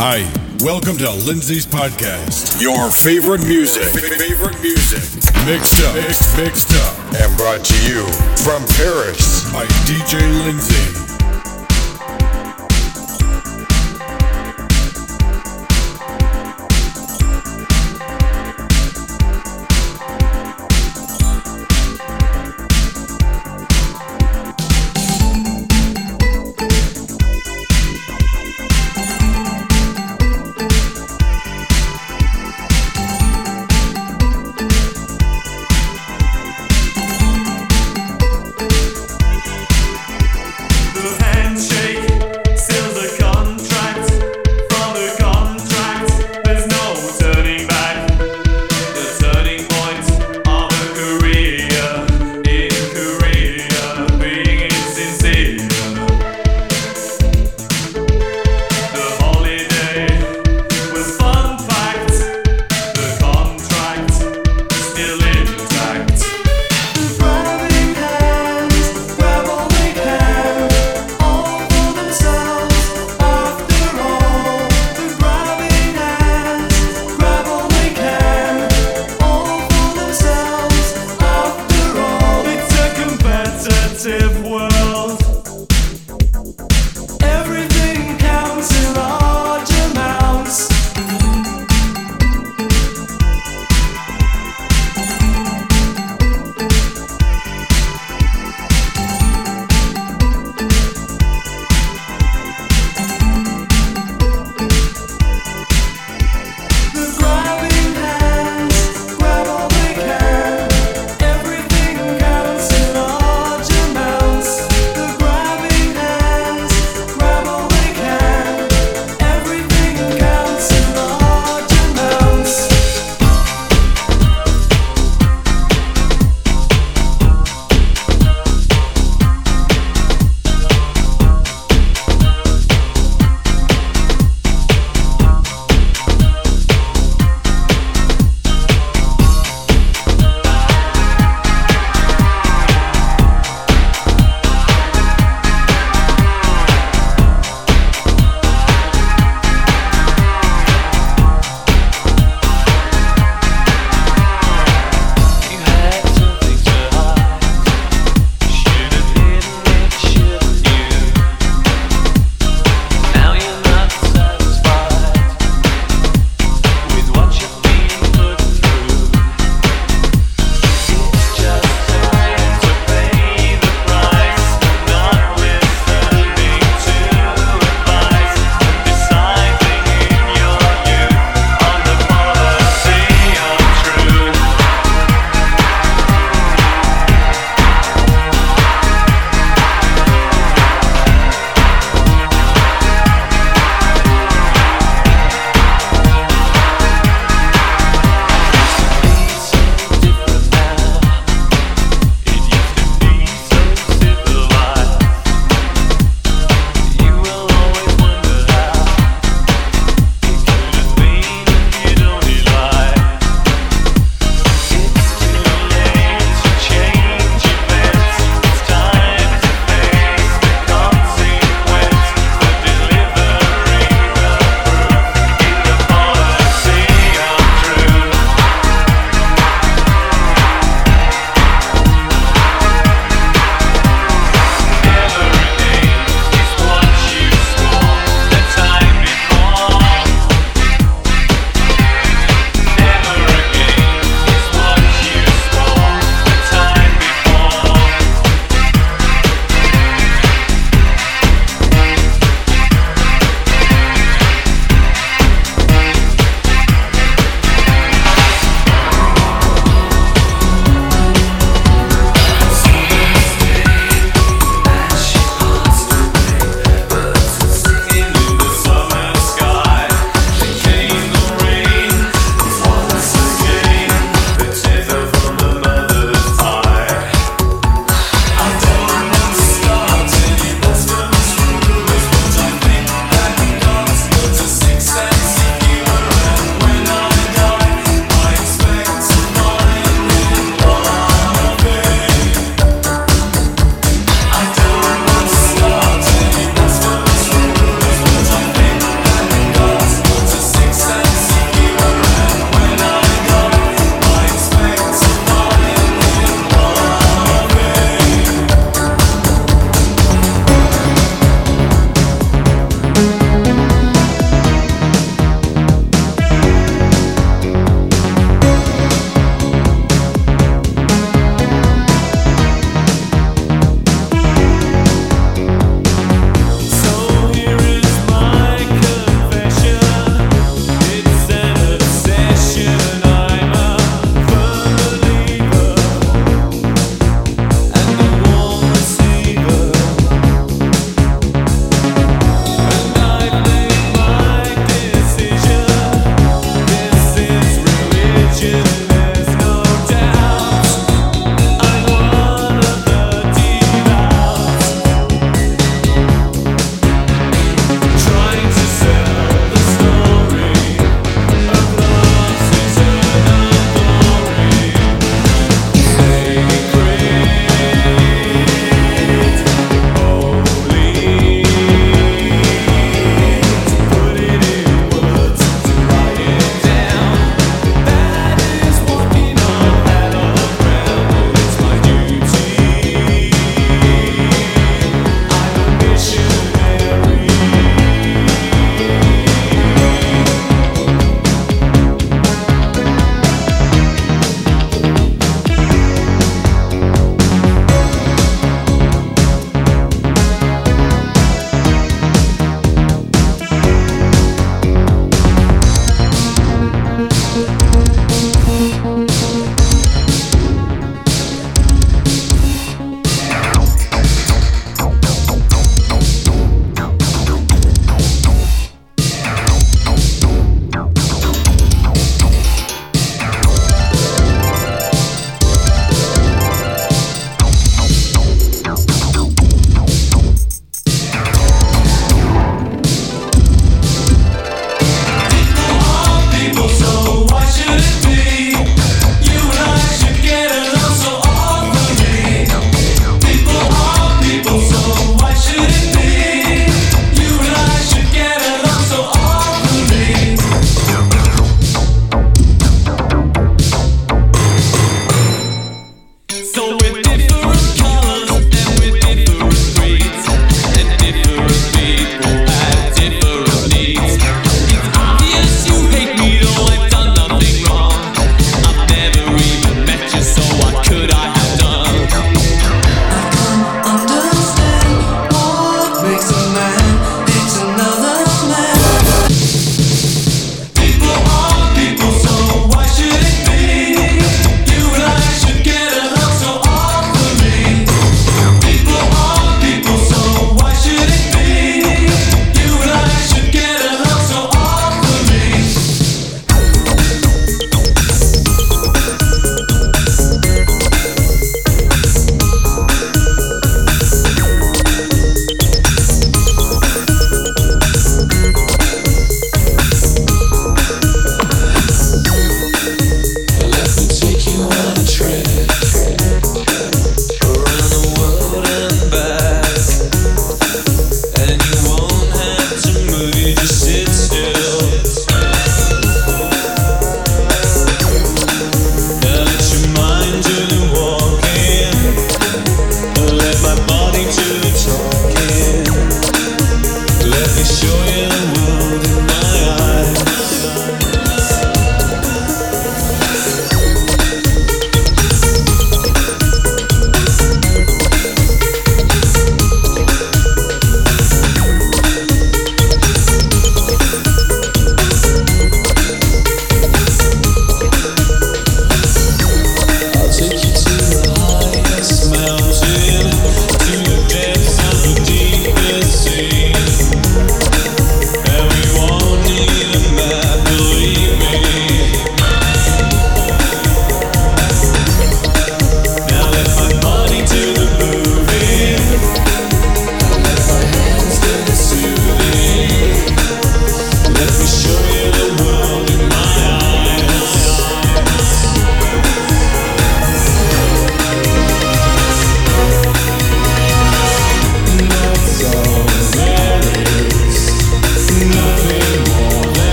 Hi, welcome to Lindsay's podcast. Your favorite music, favorite music, mixed up, mixed, mixed up, and brought to you from Paris by DJ Lindsay.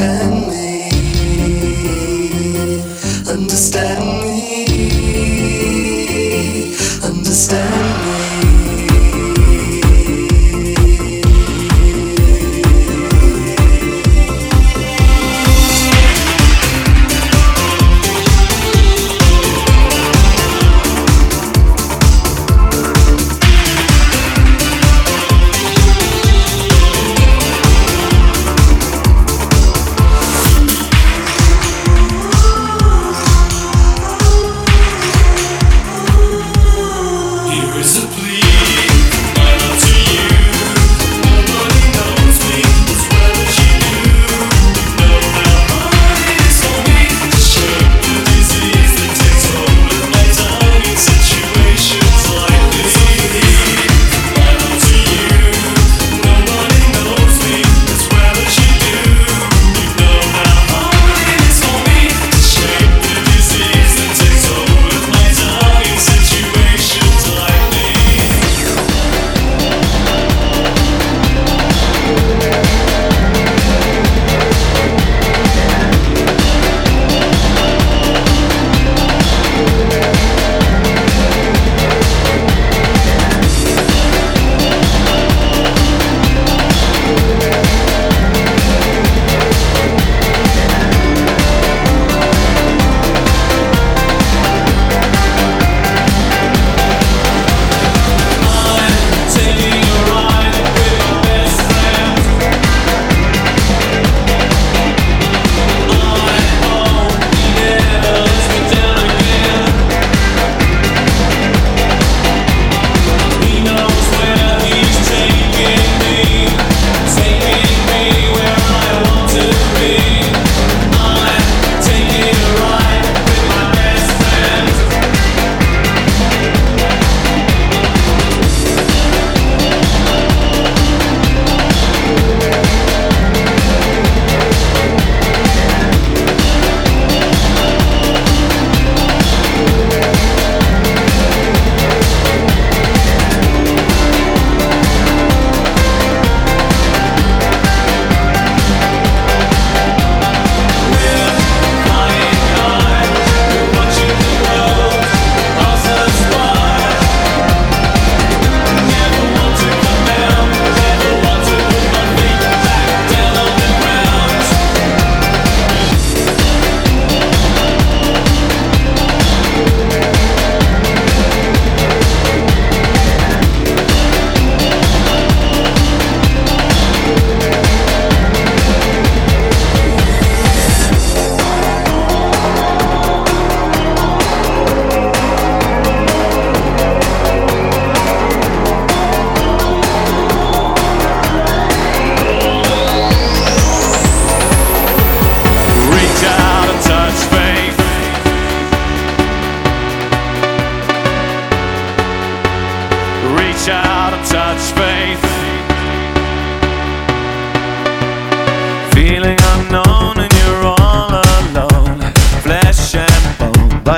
Put me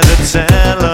to the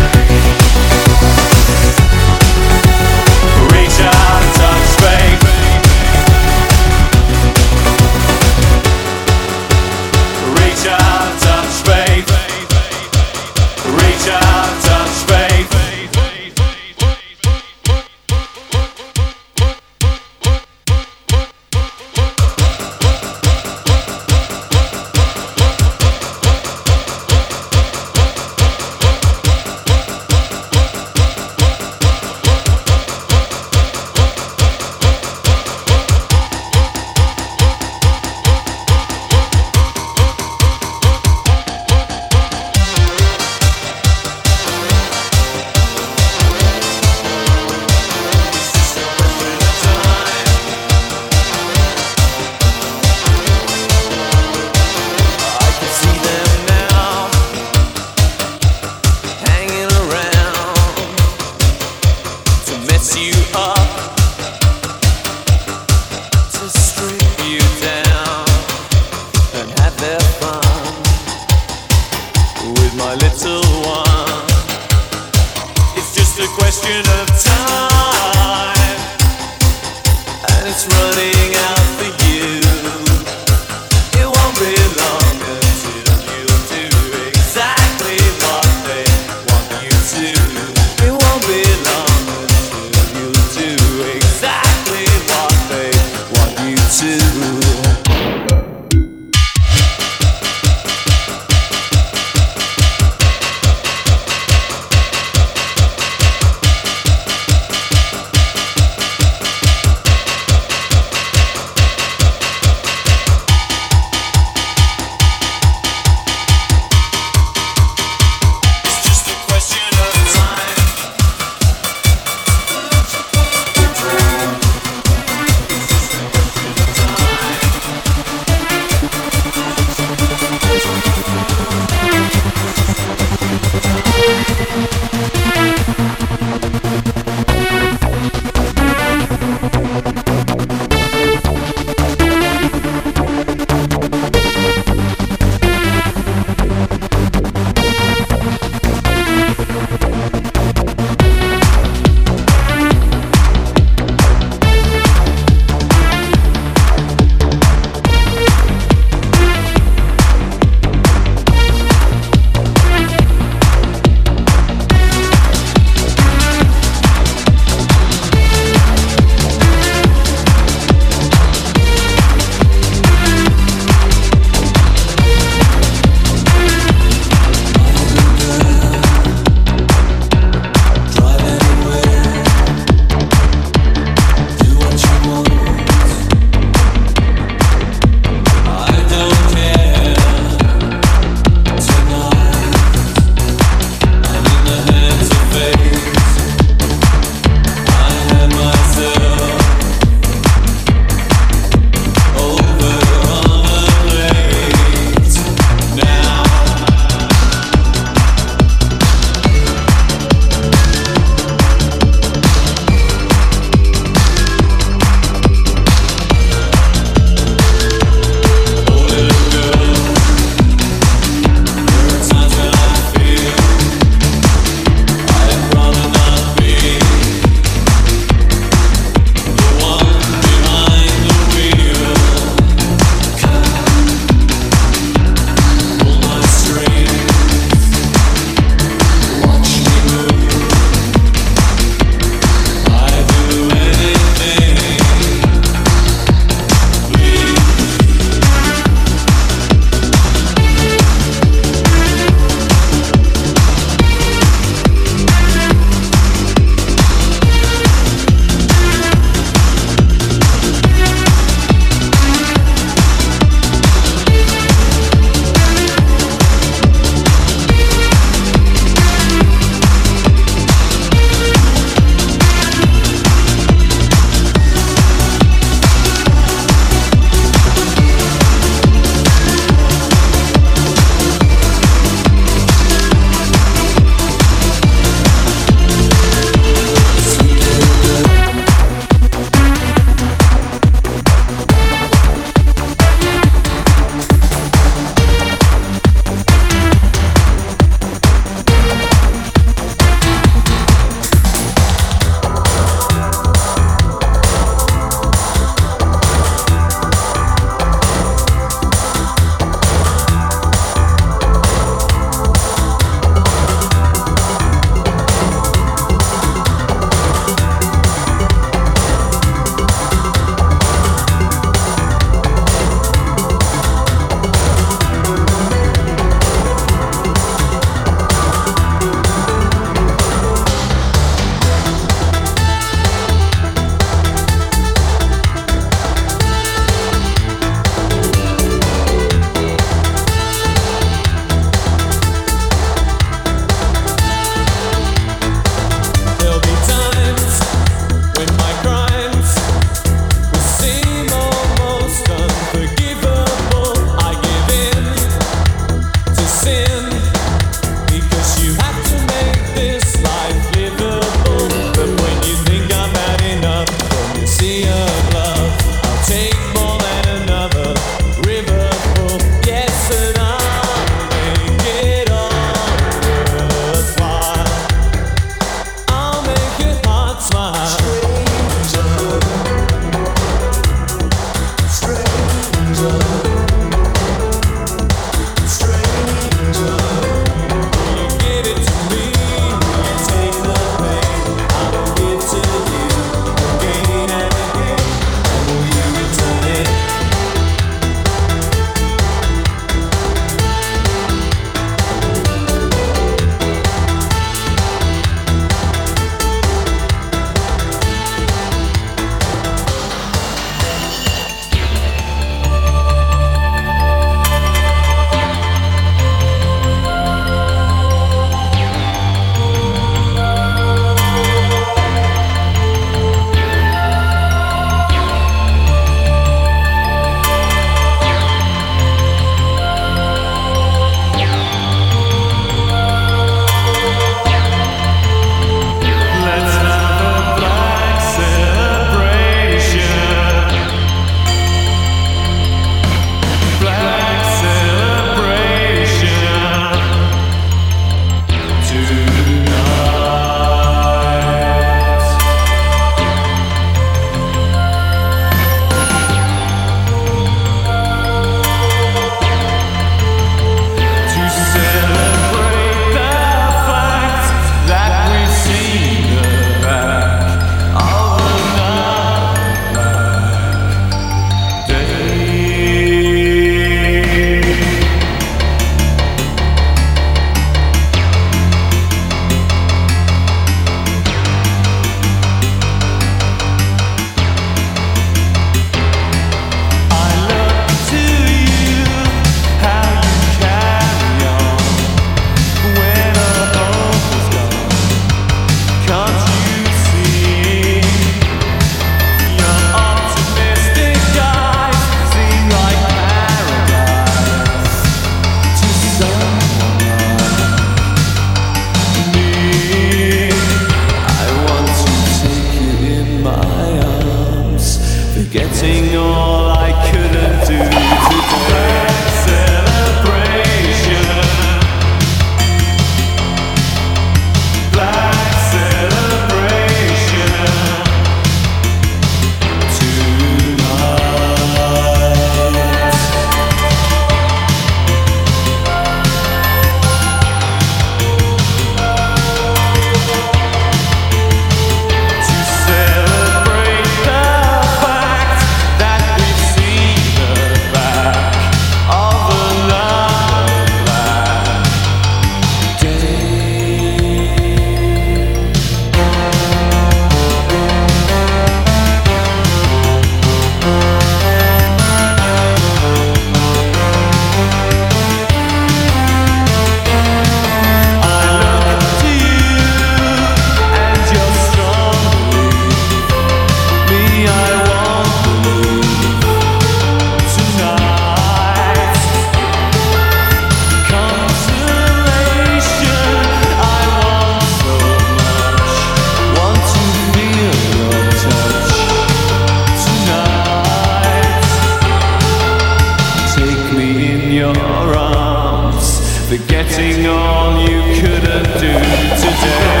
your arms, forgetting all you couldn't do today.